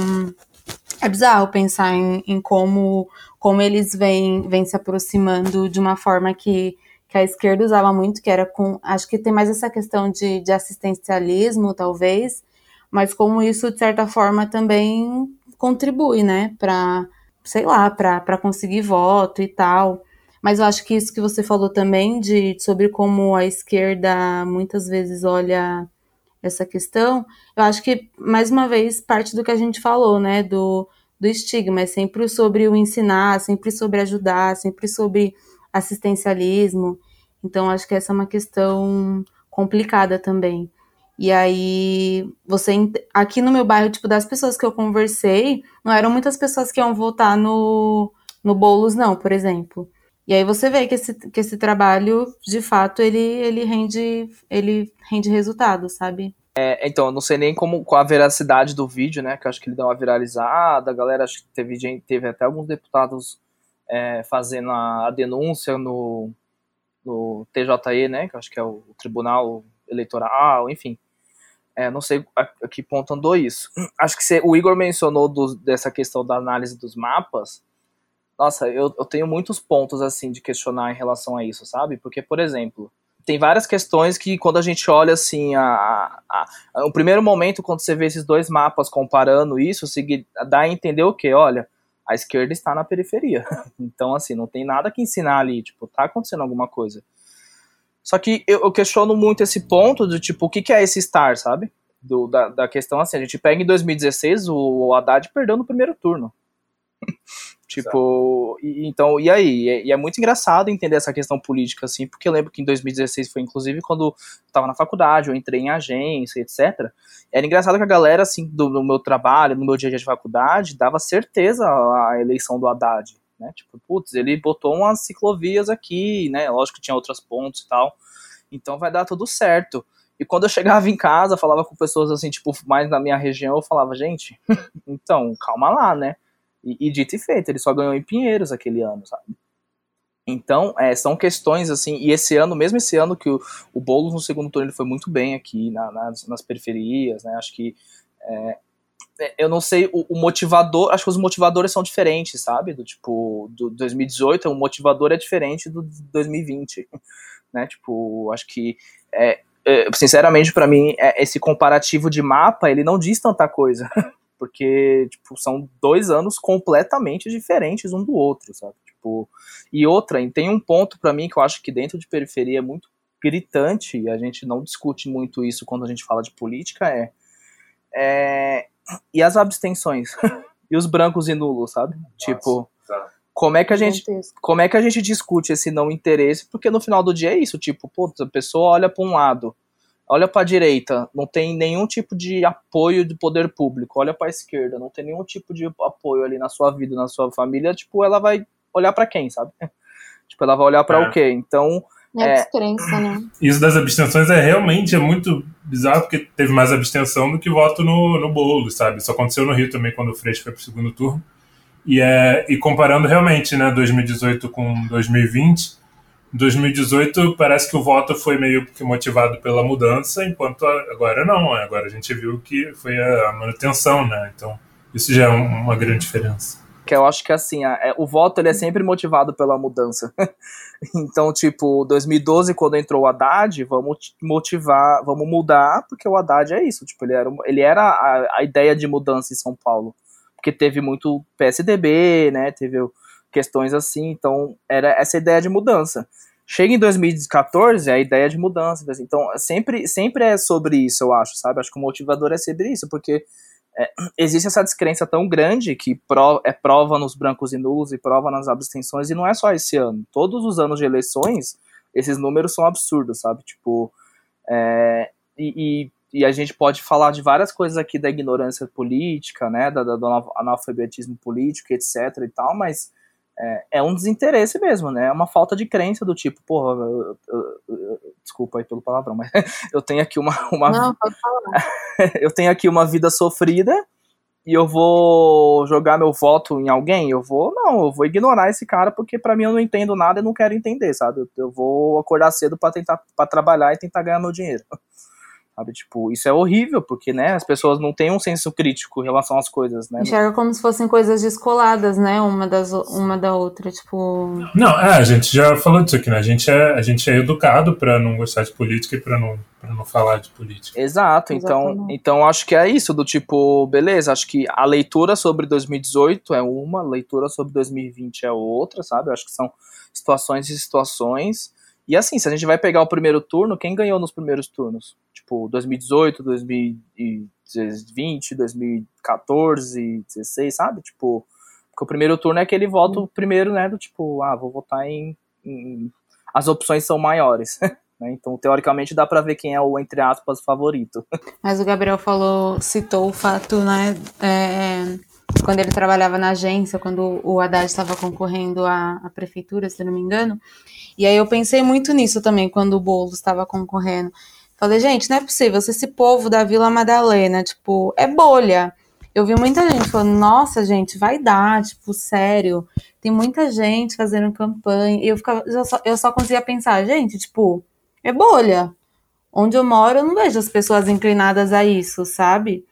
é bizarro pensar em, em como, como eles vêm, vêm se aproximando de uma forma que, que a esquerda usava muito, que era com. Acho que tem mais essa questão de, de assistencialismo, talvez, mas como isso, de certa forma, também contribui, né, para, sei lá, para conseguir voto e tal. Mas eu acho que isso que você falou também de sobre como a esquerda muitas vezes olha essa questão, eu acho que, mais uma vez, parte do que a gente falou, né, do, do estigma, é sempre sobre o ensinar, sempre sobre ajudar, sempre sobre assistencialismo. Então, acho que essa é uma questão complicada também. E aí, você aqui no meu bairro, tipo, das pessoas que eu conversei, não eram muitas pessoas que iam votar no, no Boulos, não, por exemplo. E aí você vê que esse, que esse trabalho, de fato, ele, ele rende ele rende resultado, sabe?
É, então, eu não sei nem como com a veracidade do vídeo, né? Que acho que ele deu uma viralizada, a galera acho que teve gente, teve até alguns deputados é, fazendo a, a, denúncia no, no TJE, né? Que acho que é o, o Tribunal Eleitoral, enfim. É, não sei a, a, que ponto andou isso. Acho que o Igor mencionou do, dessa questão da análise dos mapas nossa, eu, eu tenho muitos pontos assim de questionar em relação a isso, sabe? Porque, por exemplo, tem várias questões que quando a gente olha assim, a, a, a, o primeiro momento quando você vê esses dois mapas comparando isso, dá a entender o que? Olha, a esquerda está na periferia. [LAUGHS] Então, assim, não tem nada que ensinar ali, tipo, tá acontecendo alguma coisa. Só que eu, eu questiono muito esse ponto do tipo, o que, que é esse estar, sabe? Do, da, da questão assim, a gente pega em 2016, o Haddad perdeu no primeiro turno. [LAUGHS] Tipo, e, então, e aí? E, e, é muito engraçado entender essa questão política, assim, porque eu lembro que em 2016 foi, inclusive, quando eu tava na faculdade, eu entrei em agência, etc. Era engraçado que a galera, assim, do, do meu trabalho, no meu dia a dia de faculdade, dava certeza à eleição do Haddad, né? Tipo, putz, ele botou umas ciclovias aqui, né? Lógico que tinha outros pontos e tal. Então vai dar tudo certo. E quando eu chegava em casa, falava com pessoas assim, tipo, mais na minha região, eu falava, gente, [LAUGHS] então, calma lá, né? E, e dito e feito, ele só ganhou em Pinheiros aquele ano, sabe? Então, é, são questões assim, e esse ano, mesmo esse ano que o, o Boulos no segundo turno ele foi muito bem aqui na, nas, nas, periferias, né? Acho que é eu não sei o, o, motivador, acho que os motivadores são diferentes, sabe? Do tipo, do 2018, o motivador é diferente do 2020, [LAUGHS] né? Tipo, acho que é, é sinceramente para mim é, esse comparativo de mapa ele não diz tanta coisa [LAUGHS] porque, tipo, são dois anos completamente diferentes um do outro, sabe? Tipo, e outra, e tem um ponto para mim que eu acho que dentro de periferia é muito gritante, e a gente não discute muito isso quando a gente fala de política, é, é e as abstenções? [LAUGHS] e os brancos e nulos, sabe? Nossa, tipo, tá. como é que a gente como é que a gente discute esse não interesse? Porque no final do dia é isso, tipo, pô, a pessoa olha para um lado, olha para a direita, não tem nenhum tipo de apoio do poder público. Olha para a esquerda, não tem nenhum tipo de apoio ali na sua vida, na sua família. Tipo, ela vai olhar para quem, sabe? [LAUGHS] tipo, ela vai olhar para é. o quê? Então.
É, é descrença, né?
Isso das abstenções é realmente é muito bizarro, porque teve mais abstenção do que voto no, no bolo, sabe? Isso aconteceu no Rio também, quando o Freixo foi pro segundo turno. E, é, e comparando realmente, né, 2018 com 2020, 2018 parece que o voto foi meio que motivado pela mudança, enquanto agora não. Agora a gente viu que foi a manutenção, né? Então isso já é uma grande diferença.
Que eu acho que assim, é, o voto ele é sempre motivado pela mudança. [LAUGHS] então, tipo, 2012, quando entrou o Haddad, vamos motivar, vamos mudar, porque o Haddad é isso. Tipo, ele era, ele era a, a ideia de mudança em São Paulo. Porque teve muito PSDB, né? Teve questões assim, então era essa ideia de mudança. Chega em 2014, a ideia de mudança, então sempre, sempre é sobre isso, eu acho, sabe? Acho que o motivador é sempre isso, porque é, existe essa descrença tão grande que pro, é prova nos brancos e nulos e prova nas abstenções, e não é só esse ano. Todos os anos de eleições, esses números são absurdos, sabe? Tipo, é, e, e, e, a gente pode falar de várias coisas aqui da ignorância política, né, da, da, do analfabetismo político, etc e tal, mas é, é, um desinteresse mesmo, né? É uma falta de crença do tipo, porra, eu, eu, eu, desculpa aí pelo palavrão, mas [LAUGHS] eu tenho aqui uma, uma
Não, pode falar. [LAUGHS]
eu tenho aqui uma vida sofrida e eu vou jogar meu voto em alguém, eu vou, não, eu vou ignorar esse cara porque para mim eu não entendo nada e não quero entender, sabe? Eu, eu vou acordar cedo para tentar para trabalhar e tentar ganhar meu dinheiro. Sabe, tipo, isso é horrível, porque, né, as pessoas não têm um senso crítico em relação às coisas, né?
Enxerga como se fossem coisas descoladas, né, uma, das, uma da outra, tipo...
Não, é, a gente já falou disso aqui, né, a gente é, a gente é educado para não gostar de política e para não, pra não falar de política.
Exato, então, então acho que é isso, do tipo, beleza, acho que a leitura sobre 2018 é uma, a leitura sobre 2020 é outra, sabe, acho que são situações e situações, e assim, se a gente vai pegar o primeiro turno, quem ganhou nos primeiros turnos? Tipo, 2018, 2020, 2014, 16, sabe? Tipo, porque o primeiro turno é aquele voto primeiro, né? Do tipo, ah, vou votar em. em... As opções são maiores. [LAUGHS] Né? Então, teoricamente, dá para ver quem é o, entre aspas, favorito.
Mas o Gabriel falou, citou o fato, né? É, quando ele trabalhava na agência, quando o Haddad estava concorrendo à, à prefeitura, se não me engano, e aí eu pensei muito nisso também, quando o Boulos estava concorrendo. Falei, gente, não é possível, se esse povo da Vila Madalena, tipo, é bolha. Eu vi muita gente falando, nossa, gente, vai dar, tipo, sério. Tem muita gente fazendo campanha. E eu, ficava, eu, só, eu só conseguia pensar, gente, tipo, é bolha. Onde eu moro, eu não vejo as pessoas inclinadas a isso, sabe?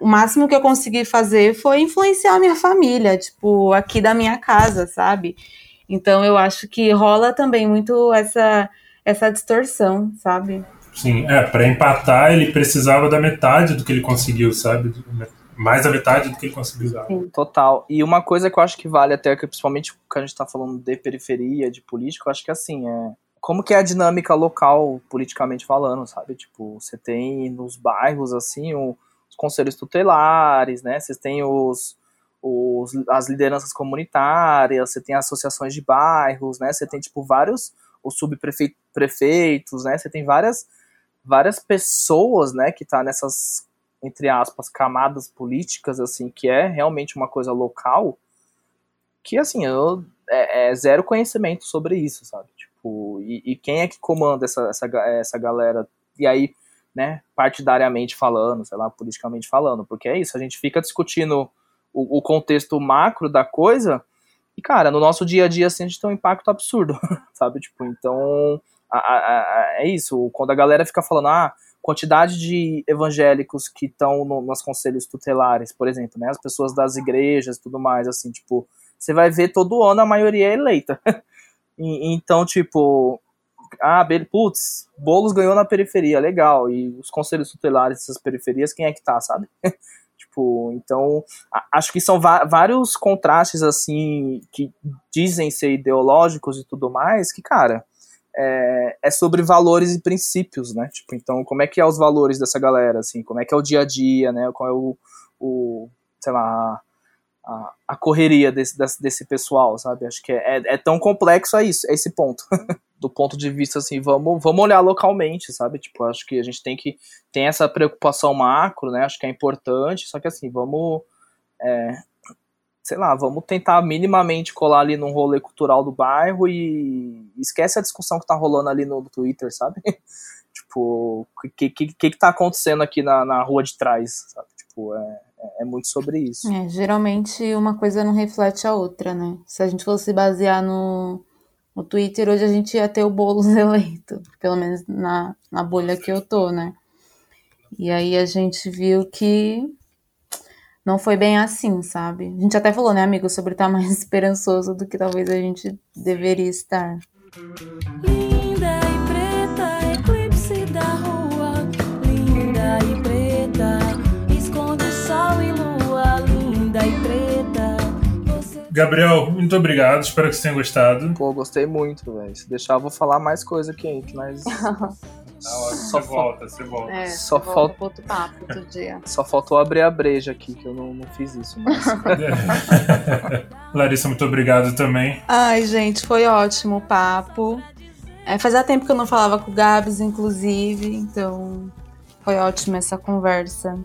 O máximo que eu consegui fazer foi influenciar minha família, tipo, aqui da minha casa, sabe? Então eu acho que rola também muito essa, essa distorção, sabe?
Sim, é, para empatar ele precisava da metade do que ele conseguiu, sabe? Mais da metade do que ele conseguiu.
Sim. Total. E uma coisa que eu acho que vale até, que principalmente quando a gente está falando de periferia, de política, eu acho que assim, é. Como que é a dinâmica local, politicamente falando, sabe? Tipo, você tem nos bairros, assim, os conselhos tutelares, né? Você tem os, os, as lideranças comunitárias, você tem associações de bairros, né? Você tem, tipo, vários, os subprefeitos, né? Você tem várias, várias pessoas, né, que tá nessas, entre aspas, camadas políticas, assim, que é realmente uma coisa local, que, assim, eu, é, é zero conhecimento sobre isso, sabe? Tipo, e, e, quem é que comanda essa, essa, essa galera? E aí, né, partidariamente falando, sei lá, politicamente falando, porque é isso, a gente fica discutindo o, o, contexto macro da coisa. E, cara, no nosso dia a dia, assim, a gente tem um impacto absurdo, [LAUGHS] sabe? Tipo, então, a, a, a, é isso. Quando a galera fica falando, ah, quantidade de evangélicos que estão no, nos conselhos tutelares, por exemplo, né? As pessoas das igrejas tudo mais, assim, tipo, você vai ver todo ano a maioria é eleita. [LAUGHS] e, então, tipo, ah, putz, Boulos ganhou na periferia, legal. E os conselhos tutelares dessas periferias, quem é que tá, sabe? [LAUGHS] Tipo, então, acho que são vários contrastes, assim, que dizem ser ideológicos e tudo mais, que, cara, é, é, sobre valores e princípios, né? Tipo, então, como é que é os valores dessa galera, assim, como é que é o dia a dia, né? Qual é o, o sei lá, a, a correria desse, desse, pessoal, sabe? Acho que é, é, é tão complexo a isso, é esse ponto. [LAUGHS] do ponto de vista assim, vamos, vamos olhar localmente, sabe? Tipo, acho que a gente tem que tem essa preocupação macro, né? Acho que é importante, só que assim, vamos é, sei lá, vamos tentar minimamente colar ali num rolê cultural do bairro e esquece a discussão que tá rolando ali no Twitter, sabe? [LAUGHS] tipo, o que, que, que, tá acontecendo aqui na, na rua de trás, sabe? Tipo, é, é, é muito sobre isso.
É, geralmente uma coisa não reflete a outra, né? Se a gente fosse basear no, no Twitter, hoje a gente ia ter o Boulos [LAUGHS] eleito, pelo menos na, na bolha que eu tô, né? E aí a gente viu que não foi bem assim, sabe? A gente até falou, né, amigo, sobre estar mais [LAUGHS] esperançoso do que talvez a gente deveria estar. Linda e preta, eclipse da rua, linda e preta, esconde sol e lua, linda e preta.
Gabriel, muito obrigado, espero que você tenha gostado.
Pô, gostei muito, velho. Se deixar, eu vou falar mais coisa aqui, [LAUGHS] mas
só você volta, você volta. É,
só
falta outro papo outro dia. [LAUGHS]
Só faltou abrir a breja aqui, que eu não, não fiz isso. Mas... [LAUGHS]
Larissa, muito obrigado também.
Ai, gente, foi ótimo o papo. É, fazia tempo que eu não falava com o Gabs, inclusive, então foi ótima essa conversa.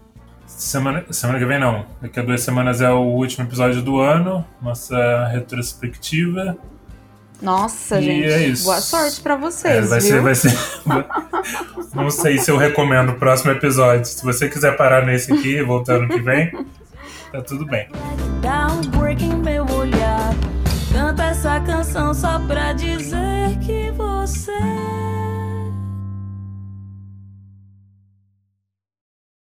Semana, semana que vem não. Daqui a duas semanas é o último episódio do ano, nossa retrospectiva.
Nossa, e gente. É isso. Boa sorte para vocês. É,
vai
viu?
ser, vai ser. [LAUGHS] Não sei se eu recomendo o próximo episódio. Se você quiser parar nesse aqui, voltando que vem, tá tudo bem.
Dá um break em meu olhar. Canta essa canção só pra dizer que você